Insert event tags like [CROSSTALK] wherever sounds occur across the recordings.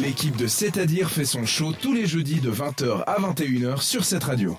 L'équipe de C'est-à-dire fait son show tous les jeudis de 20h à 21h sur cette radio.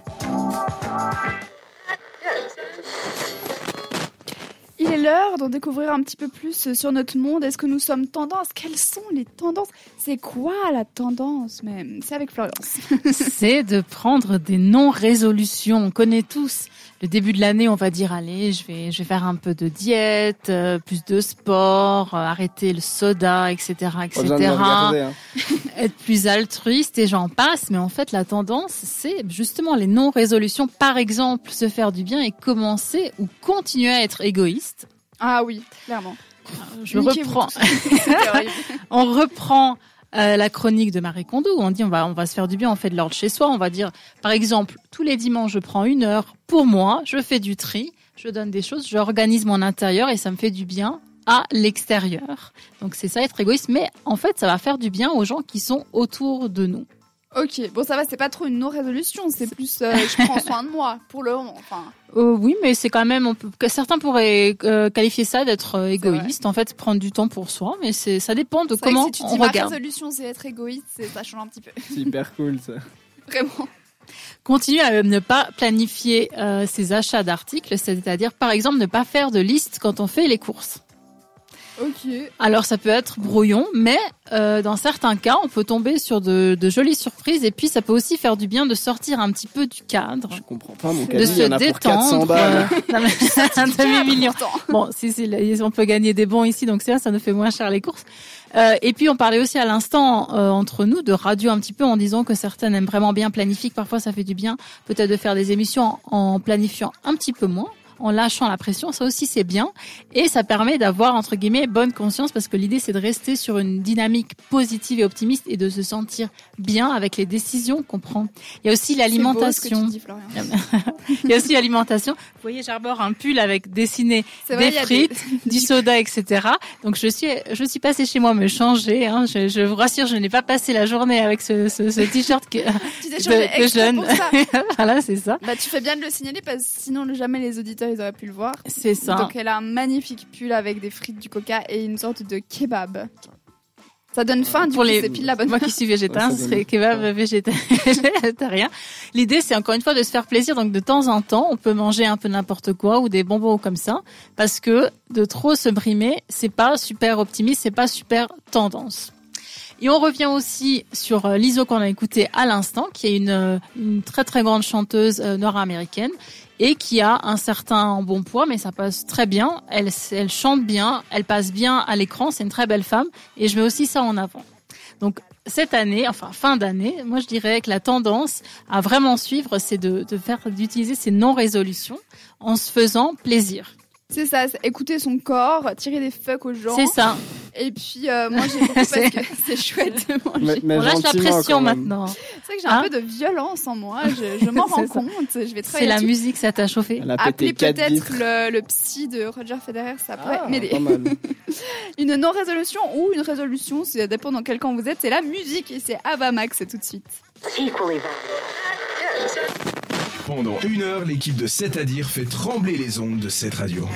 L'heure d'en découvrir un petit peu plus sur notre monde. Est-ce que nous sommes tendance Quelles sont les tendances? C'est quoi la tendance même? C'est avec Florence. [LAUGHS] C'est de prendre des non-résolutions. On connaît tous le début de l'année, on va dire allez, je vais je vais faire un peu de diète, euh, plus de sport, euh, arrêter le soda, etc., etc. Hein. [LAUGHS] Être plus altruiste et j'en passe. Mais en fait, la tendance, c'est justement les non-résolutions. Par exemple, se faire du bien et commencer ou continuer à être égoïste. Ah oui, clairement. Je reprends. [LAUGHS] on reprend euh, la chronique de Marie Kondo où on dit on va on va se faire du bien, on fait de l'ordre chez soi. On va dire par exemple tous les dimanches je prends une heure pour moi, je fais du tri, je donne des choses, j'organise mon intérieur et ça me fait du bien à l'extérieur. Donc c'est ça être égoïste, mais en fait ça va faire du bien aux gens qui sont autour de nous. Ok, bon ça va, c'est pas trop une non-résolution, c'est plus euh, je prends [LAUGHS] soin de moi pour le moment. Enfin. Euh, oui, mais c'est quand même, on peut, que certains pourraient euh, qualifier ça d'être euh, égoïste. En fait, prendre du temps pour soi, mais c'est, ça dépend de comment si tu on dis regarde. Ma résolution, c'est être égoïste, ça change un petit peu. [LAUGHS] C'est hyper cool ça. [LAUGHS] Vraiment. Continuer à ne pas planifier euh, ses achats d'articles, c'est-à-dire par exemple ne pas faire de liste quand on fait les courses. Ok. Alors ça peut être brouillon, mais euh, dans certains cas, on peut tomber sur de, de, jolies surprises et puis ça peut aussi faire du bien de sortir un petit peu du cadre. Je comprends pas, mon de se il y en a pour 400 détendre. balles. euh, [LAUGHS] non, mais un demi-million. Bon, si, si, on peut gagner des bons ici, donc c'est ça nous fait moins cher les courses. Euh, et puis on parlait aussi à l'instant euh, entre nous de radio un petit peu en disant que certaines aiment vraiment bien planifier, que parfois ça fait du bien peut-être de faire des émissions en, en planifiant un petit peu moins en lâchant la pression, ça aussi c'est bien et ça permet d'avoir entre guillemets bonne conscience parce que l'idée c'est de rester sur une dynamique positive et optimiste et de se sentir bien avec les décisions qu'on prend. Il y a aussi l'alimentation. [LAUGHS] Il y a aussi l'alimentation. Vous voyez, j'arbore un pull avec dessiné vrai, des frites, [LAUGHS] du soda, etc. Donc je suis, je suis passée chez moi me changer. Hein. Je, je vous rassure, je n'ai pas passé la journée avec ce, ce, ce t-shirt que, [LAUGHS] Tu de, extra jeune. pour ça. voilà, c'est ça. Bah tu fais bien de le signaler parce que sinon jamais les auditeurs ils auraient pu le voir. C'est ça. Donc elle a un magnifique pull avec des frites du coca et une sorte de kebab. Ça donne faim du pour coup, les c'est pile la bonne. moi qui suis végétarien, Ouais, ce serait kebab [LAUGHS] végétarien. L'idée, c'est encore une fois de se faire plaisir. Donc de temps en temps, on peut manger un peu n'importe quoi ou des bonbons comme ça, parce que de trop se brimer, c'est pas super optimiste, c'est pas super tendance. Et on revient aussi sur euh, l'ISO qu'on a écouté à l'instant, qui est une, euh, une très très grande chanteuse euh, nord-américaine et qui a un certain embonpoint, mais ça passe très bien. Elle, elle chante bien, elle passe bien à l'écran, c'est une très belle femme et je mets aussi ça en avant. Donc cette année, enfin fin d'année, moi je dirais que la tendance à vraiment suivre, c'est de, de faire d'utiliser ces non-résolutions en se faisant plaisir. C'est ça, écouter son corps, tirer des fucks aux gens. C'est ça. Et puis euh, moi j'ai beaucoup parce que [LAUGHS] [LAUGHS] c'est chouette de manger. Mais, mais On lâche la pression maintenant. C'est vrai que j'ai Hein un peu de violence en moi, je, je [LAUGHS] m'en rends ça. compte, je vais C'est la musique, ça t'a chauffé. Appelez pété 4 peut-être le, le psy de Roger Federer, ça pourrait Ah, m'aider. Une non-résolution ou une résolution, ça dépend dans quel camp vous êtes, c'est la musique et c'est Avamax tout de suite. Pendant une heure, l'équipe de C'est à dire fait trembler les ondes de cette radio.